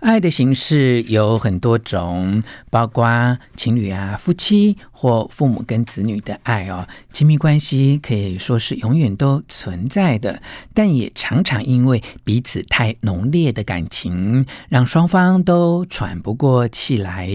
爱的形式有很多种，包括情侣啊、夫妻或父母跟子女的爱哦。亲密关系可以说是永远都存在的，但也常常因为彼此太浓烈的感情，让双方都喘不过气来。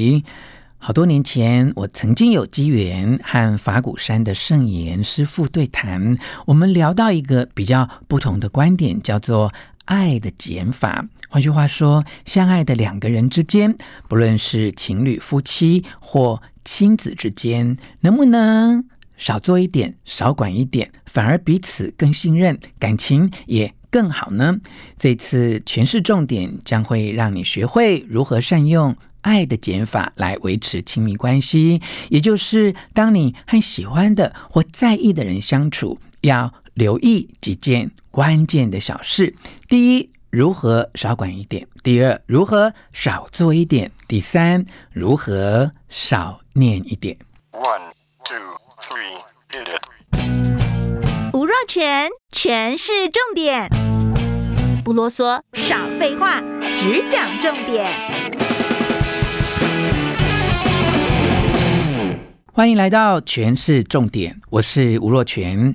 好多年前，我曾经有机缘和法鼓山的圣严师父对谈，我们聊到一个比较不同的观点，叫做。爱的减法，换句话说，相爱的两个人之间，不论是情侣、夫妻或亲子之间，能不能少做一点、少管一点，反而彼此更信任，感情也更好呢？这次诠释重点将会让你学会如何善用爱的减法。来维持亲密关系，也就是当你和喜欢的或在意的人相处，要留意几件关键的小事：第一，如何少管一点；第二，如何少做一点；第三，如何少念一点。One, two, three, hit it！吴若全，全是重点，不啰嗦，少废话，只讲重点。欢迎来到全市重点，我是吴若权。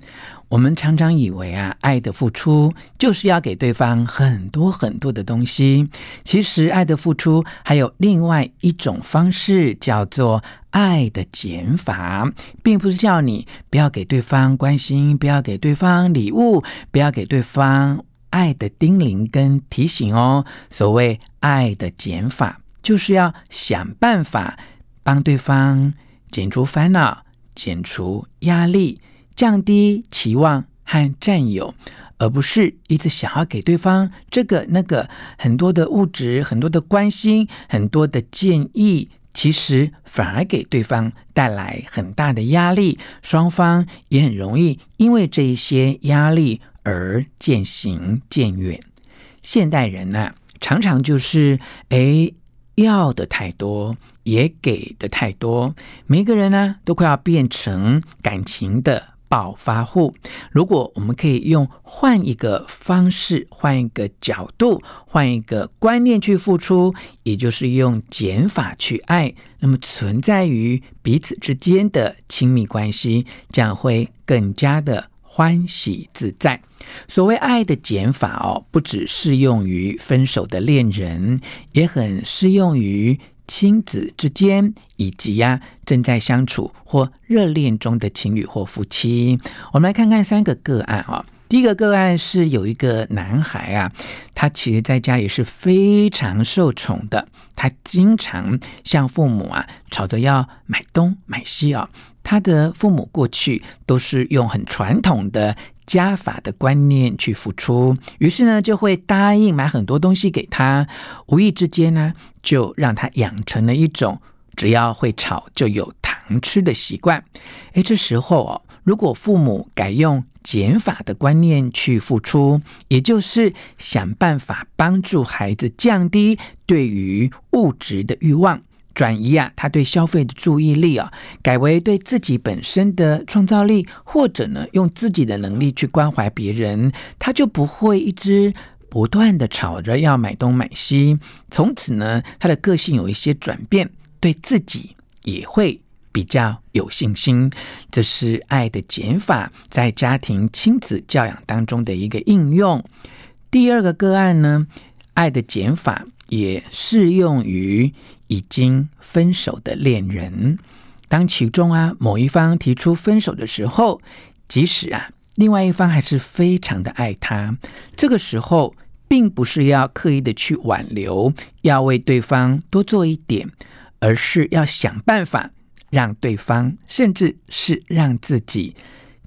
我们常常以为啊，爱的付出就是要给对方很多很多的东西。其实，爱的付出还有另外一种方式，叫做爱的减法，并不是叫你不要给对方关心，不要给对方礼物，不要给对方爱的叮咛跟提醒哦。所谓爱的减法，就是要想办法帮对方减除烦恼，减除压力。降低期望和占有，而不是一直想要给对方这个那个很多的物质、很多的关心、很多的建议，其实反而给对方带来很大的压力，双方也很容易因为这一些压力而渐行渐远。现代人呢、常常就是诶要的太多，也给的太多，每个人呢都快要变成感情的。暴发户，如果我们可以用换一个方式、换一个角度、换一个观念去付出，也就是用减法去爱，那么存在于彼此之间的亲密关系将会更加的欢喜自在。所谓爱的减法哦，不只适用于分手的恋人，也很适用于。亲子之间，以及呀、啊、正在相处或热恋中的情侣或夫妻，我们来看看三个个案啊、第一个个案是有一个男孩啊，他其实在家里是非常受宠的，他经常向父母啊吵着要买东买西啊。他的父母过去都是用很传统的。加法的观念去付出，于是呢就会答应买很多东西给他，无意之间呢就让他养成了一种只要会炒就有糖吃的习惯。诶，这时候哦，如果父母改用减法的观念去付出，也就是想办法帮助孩子降低对于物质的欲望。转移啊，他对消费的注意力啊，改为对自己本身的创造力，或者呢，用自己的能力去关怀别人，他就不会一直不断的吵着要买东买西。从此呢，他的个性有一些转变，对自己也会比较有信心。这是爱的减法在家庭亲子教养当中的一个应用。第二个个案呢，爱的减法也适用于。已经分手的恋人，当其中啊某一方提出分手的时候，即使啊另外一方还是非常的爱他，这个时候并不是要刻意的去挽留，要为对方多做一点，而是要想办法让对方，甚至是让自己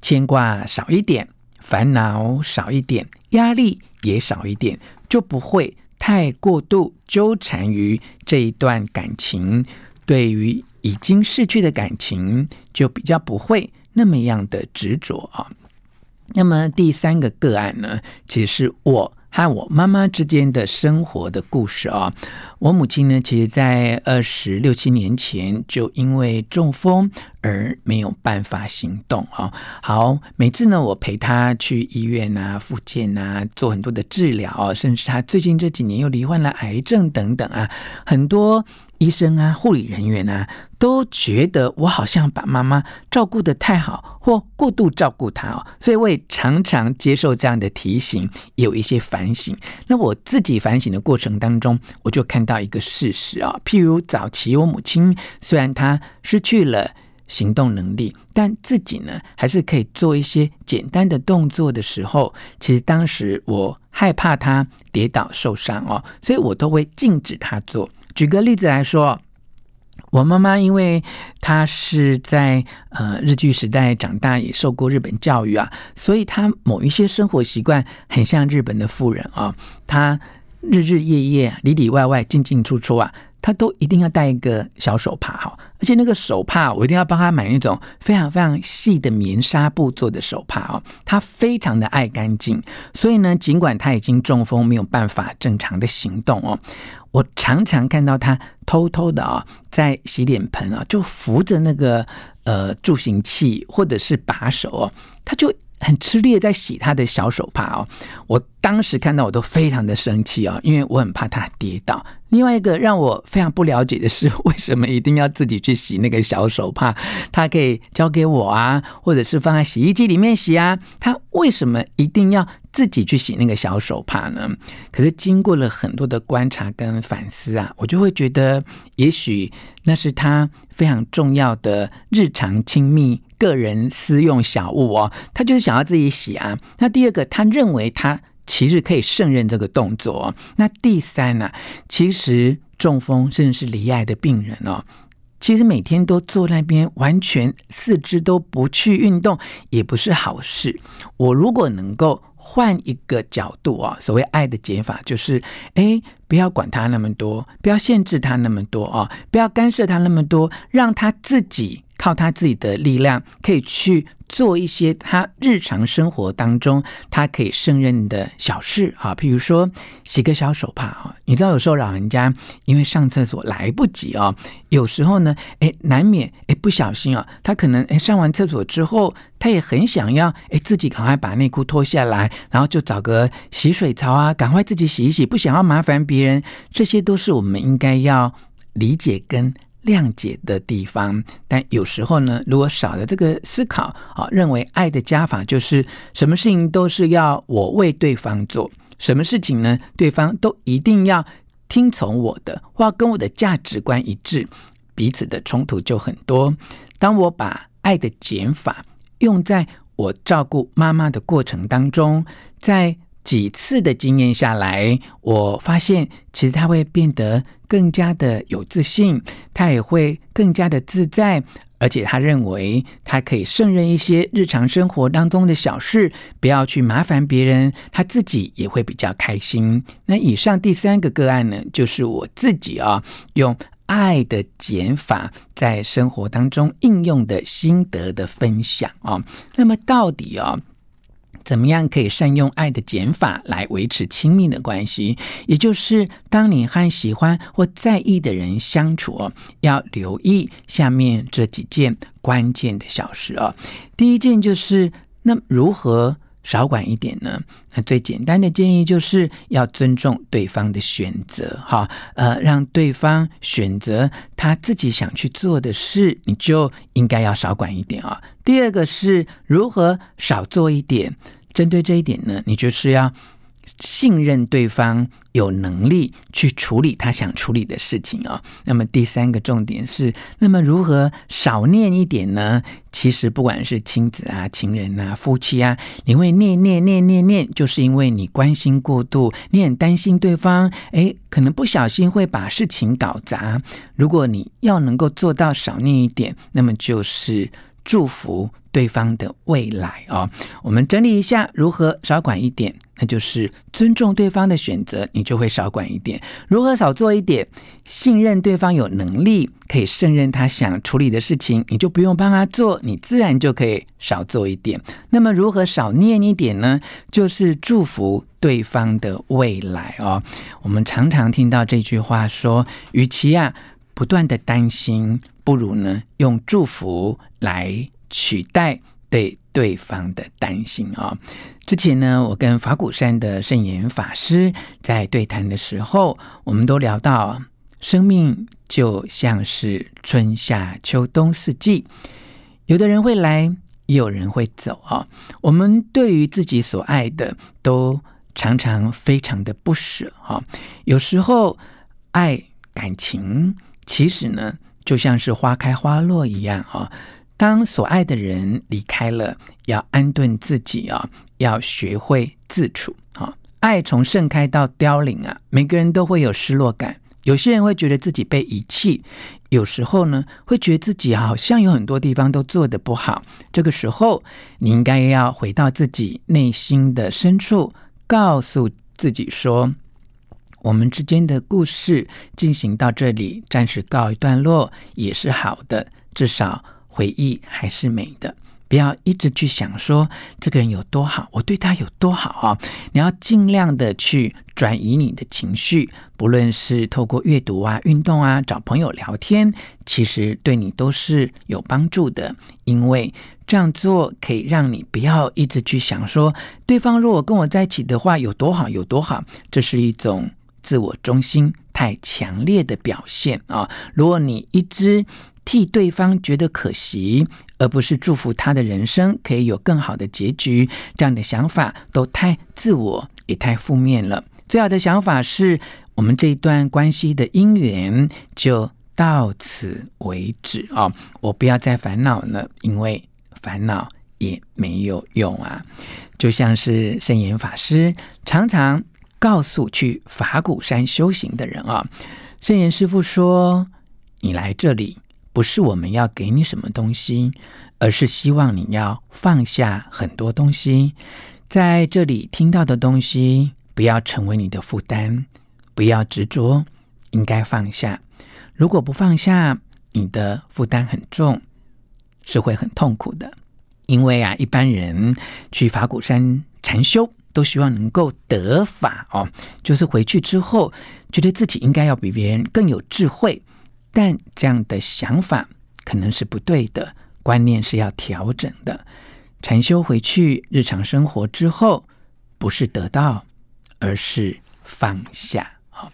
牵挂少一点，烦恼少一点，压力也少一点，就不会。太过度纠缠于这一段感情，对于已经逝去的感情，就比较不会那么样的执着啊。那么第三个个案呢，其实是我。和我妈妈之间的生活的故事啊，我母亲呢，其实在二十六七年前就因为中风而没有办法行动啊。好，每次呢，我陪他去医院啊、复健啊，做很多的治疗哦，甚至他最近这几年又罹患了癌症等等啊，很多。医生啊，护理人员啊，都觉得我好像把妈妈照顾得太好，或过度照顾她哦，所以我也常常接受这样的提醒，有一些反省。那我自己反省的过程当中，我就看到一个事实啊，譬如早期我母亲虽然她失去了行动能力，但自己呢还是可以做一些简单的动作的时候，其实当时我害怕他跌倒受伤哦，所以我都会禁止他做。举个例子来说，我妈妈因为她是在呃日据时代长大，也受过日本教育啊，所以她某一些生活习惯很像日本的妇人啊。她日日夜夜里里外外进进出出啊，他都一定要带一个小手帕哈，而且那个手帕我一定要帮他买那种非常非常细的棉纱布做的手帕哦。他非常的爱干净，所以呢，尽管他已经中风，没有办法正常的行动哦。我常常看到他偷偷的啊，在洗脸盆啊，就扶着那个呃助行器或者是把手哦，他就很吃力的在洗他的小手帕哦。我当时看到我都非常的生气啊，因为我很怕他跌倒。另外一个让我非常不了解的是，为什么一定要自己去洗那个小手帕？他可以交给我啊，或者是放在洗衣机里面洗啊。他为什么一定要自己去洗那个小手帕呢？可是经过了很多的观察跟反思啊，我就会觉得，也许那是他非常重要的日常亲密个人私用小物哦。他就是想要自己洗啊。那第二个，他认为他。其实可以胜任这个动作。那第三呢、其实中风甚至是离癌的病人哦，其实每天都坐那边，完全四肢都不去运动，也不是好事。我如果能够换一个角度啊，所谓爱的解法，就是哎，不要管他那么多，不要限制他那么多啊，不要干涉他那么多，让他自己。靠他自己的力量，可以去做一些他日常生活当中他可以胜任的小事啊，譬如说洗个小手帕啊。你知道有时候老人家因为上厕所来不及啊，有时候呢，哎，难免哎不小心啊，他可能哎上完厕所之后，他也很想要哎自己赶快把内裤脱下来，然后就找个洗水槽啊，赶快自己洗一洗，不想要麻烦别人。这些都是我们应该要理解跟。谅解的地方，但有时候呢，如果少了这个思考啊，认为爱的加法就是什么事情都是要我为对方做，什么事情呢，对方都一定要听从我的，或跟我的价值观一致，彼此的冲突就很多。当我把爱的减法用在我照顾妈妈的过程当中，在几次的经验下来，我发现其实他会变得更加的有自信，他也会更加的自在，而且他认为他可以胜任一些日常生活当中的小事，不要去麻烦别人，他自己也会比较开心。那以上第三个个案呢，就是我自己啊，用爱的减法在生活当中应用的心得的分享啊。那么到底啊？怎么样可以善用爱的减法来维持亲密的关系？也就是当你和喜欢或在意的人相处哦，要留意下面这几件关键的小事哦。第一件就是，那如何少管一点呢？那最简单的建议就是要尊重对方的选择，哈，呃，让对方选择他自己想去做的事，你就应该要少管一点啊。第二个是如何少做一点，针对这一点呢，你就是要信任对方有能力去处理他想处理的事情啊。那么第三个重点是，那么如何少念一点呢？其实不管是亲子啊、情人啊、夫妻啊，你会念念念念念，就是因为你关心过度，你很担心对方，诶，可能不小心会把事情搞砸。如果你要能够做到少念一点，那么就是祝福对方的未来哦。我们整理一下如何少管一点，那就是尊重对方的选择，你就会少管一点；如何少做一点，信任对方有能力可以胜任他想处理的事情，你就不用帮他做，你自然就可以少做一点。那么如何少念一点呢？就是祝福对方的未来哦。我们常常听到这句话说，与其啊不断的担心，不如呢用祝福来。取代对对方的担心啊、之前呢，我跟法鼓山的圣严法师在对谈的时候，我们都聊到，生命就像是春夏秋冬四季，有的人会来，也有人会走啊、我们对于自己所爱的，都常常非常的不舍哈、哦。有时候，爱感情其实呢，就像是花开花落一样啊、当所爱的人离开了，要安顿自己啊，要学会自处啊。爱从盛开到凋零啊，每个人都会有失落感。有些人会觉得自己被遗弃，有时候呢，会觉得自己好像有很多地方都做得不好。这个时候，你应该要回到自己内心的深处，告诉自己说：我们之间的故事进行到这里，暂时告一段落也是好的，至少。回忆还是美的，不要一直去想说这个人有多好，我对他有多好啊！你要尽量的去转移你的情绪，不论是透过阅读啊、运动啊、找朋友聊天，其实对你都是有帮助的。因为这样做可以让你不要一直去想说对方如果跟我在一起的话有多好有多好，这是一种自我中心太强烈的表现啊！如果你一直替对方觉得可惜，而不是祝福他的人生可以有更好的结局，这样的想法都太自我，也太负面了。最好的想法是我们这一段关系的姻缘就到此为止哦，我不要再烦恼了，因为烦恼也没有用啊。就像是圣严法师常常告诉去法鼓山修行的人啊，圣严师父说：“你来这里。”不是我们要给你什么东西，而是希望你要放下很多东西，在这里听到的东西不要成为你的负担，不要执着，应该放下。如果不放下，你的负担很重，是会很痛苦的。因为啊，一般人去法鼓山禅修，都希望能够得法哦，就是回去之后觉得自己应该要比别人更有智慧。但这样的想法可能是不对的，观念是要调整的。禅修回去，日常生活之后，不是得到，而是放下。好，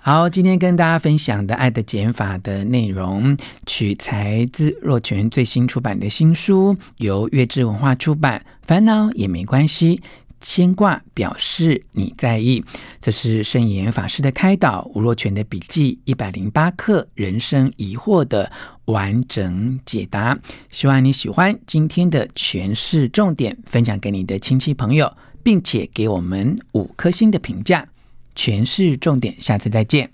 好，今天跟大家分享的《爱的减法》的内容，取材自若泉最新出版的新书，由月志文化出版。烦恼也没关系。牵挂表示你在意，这是圣严法师的开导，吴若权的笔记一百零八课人生疑惑的完整解答。希望你喜欢今天的诠释重点，分享给你的亲戚朋友，并且给我们五颗星的评价。诠释重点，下次再见。